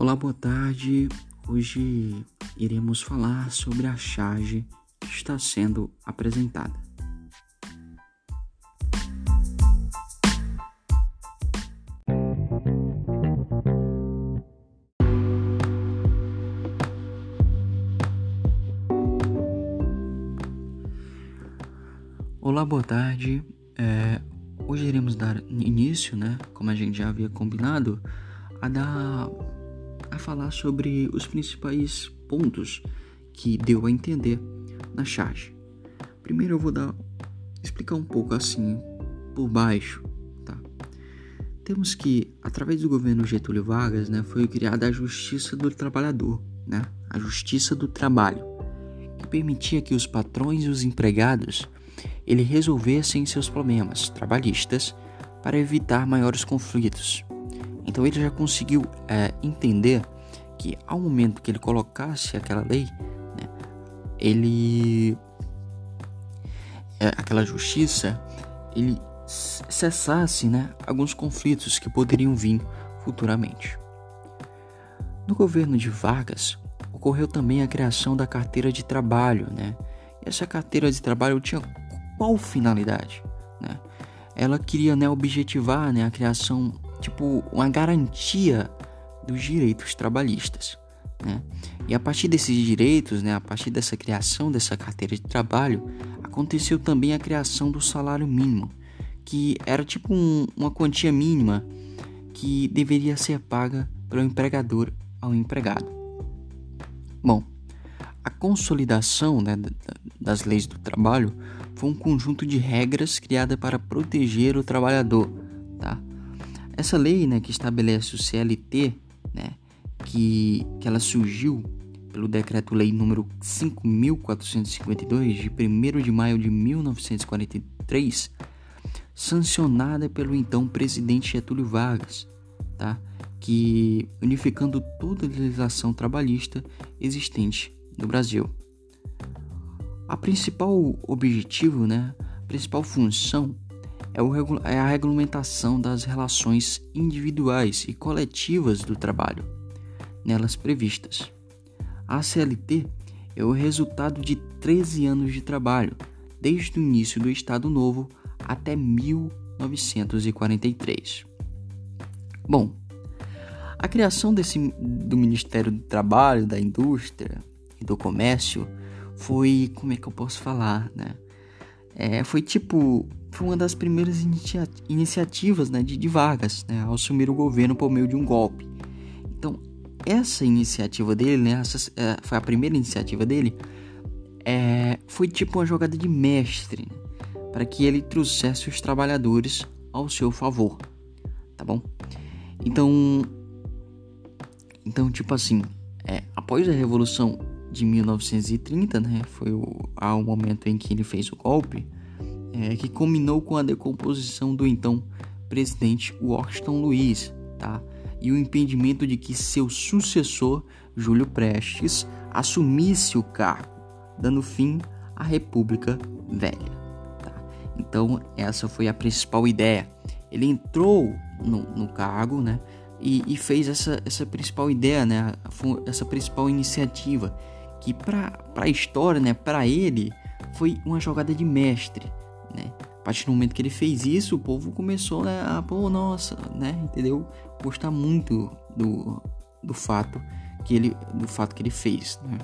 Olá, boa tarde. Hoje iremos falar sobre a charge que está sendo apresentada. Olá, boa tarde. É, hoje iremos dar início, né, como a gente já havia combinado, a dar a falar sobre os principais pontos que deu a entender na charge. Primeiro eu vou dar explicar um pouco assim por baixo, tá? Temos que através do governo Getúlio Vargas, né, foi criada a Justiça do Trabalhador, né? A Justiça do Trabalho, que permitia que os patrões e os empregados ele resolvessem seus problemas trabalhistas para evitar maiores conflitos. Então ele já conseguiu é, entender que ao momento que ele colocasse aquela lei, né, ele é, aquela justiça, ele cessasse né, alguns conflitos que poderiam vir futuramente. No governo de Vargas, ocorreu também a criação da carteira de trabalho, né? E essa carteira de trabalho tinha qual finalidade? Né? Ela queria né, objetivar né, a criação, tipo, uma garantia dos direitos trabalhistas. Né? E a partir desses direitos, né, a partir dessa criação dessa carteira de trabalho, aconteceu também a criação do salário mínimo, que era tipo um, uma quantia mínima que deveria ser paga pelo empregador ao empregado. Bom, a consolidação né, das leis do trabalho foi um conjunto de regras criada para proteger o trabalhador. Essa lei né, que estabelece o CLT, né, que, que ela surgiu pelo Decreto-Lei número 5.452, de 1 de maio de 1943, sancionada pelo então presidente Getúlio Vargas, tá? que unificando toda a legislação trabalhista existente no Brasil. A principal objetivo, né, a principal função é, é a regulamentação das relações individuais e coletivas do trabalho, nelas previstas. A CLT é o resultado de 13 anos de trabalho, desde o início do Estado Novo até 1943. Bom, a criação desse, do Ministério do Trabalho, da Indústria e do Comércio foi, como é que eu posso falar, né? É, foi tipo, foi uma das primeiras inicia iniciativas né, de, de Vargas, né, ao assumir o governo por meio de um golpe. Então, essa iniciativa dele, né, essa, é, foi a primeira iniciativa dele, é, foi tipo uma jogada de mestre, né, para que ele trouxesse os trabalhadores ao seu favor, tá bom? Então, então tipo assim, é, após a Revolução de 1930, né, foi o, ao momento em que ele fez o golpe, é, que culminou com a decomposição do então presidente Washington Luiz, tá? E o impedimento de que seu sucessor, Júlio Prestes, assumisse o cargo, dando fim à República Velha. Tá? Então, essa foi a principal ideia. Ele entrou no, no cargo, né? E, e, fez essa, essa principal ideia, né? Essa principal iniciativa que para a história, né, para ele, foi uma jogada de mestre, né? A partir do momento que ele fez isso, o povo começou né, a, pô, nossa, né, entendeu? Gostar muito do, do fato que ele do fato que ele fez, né?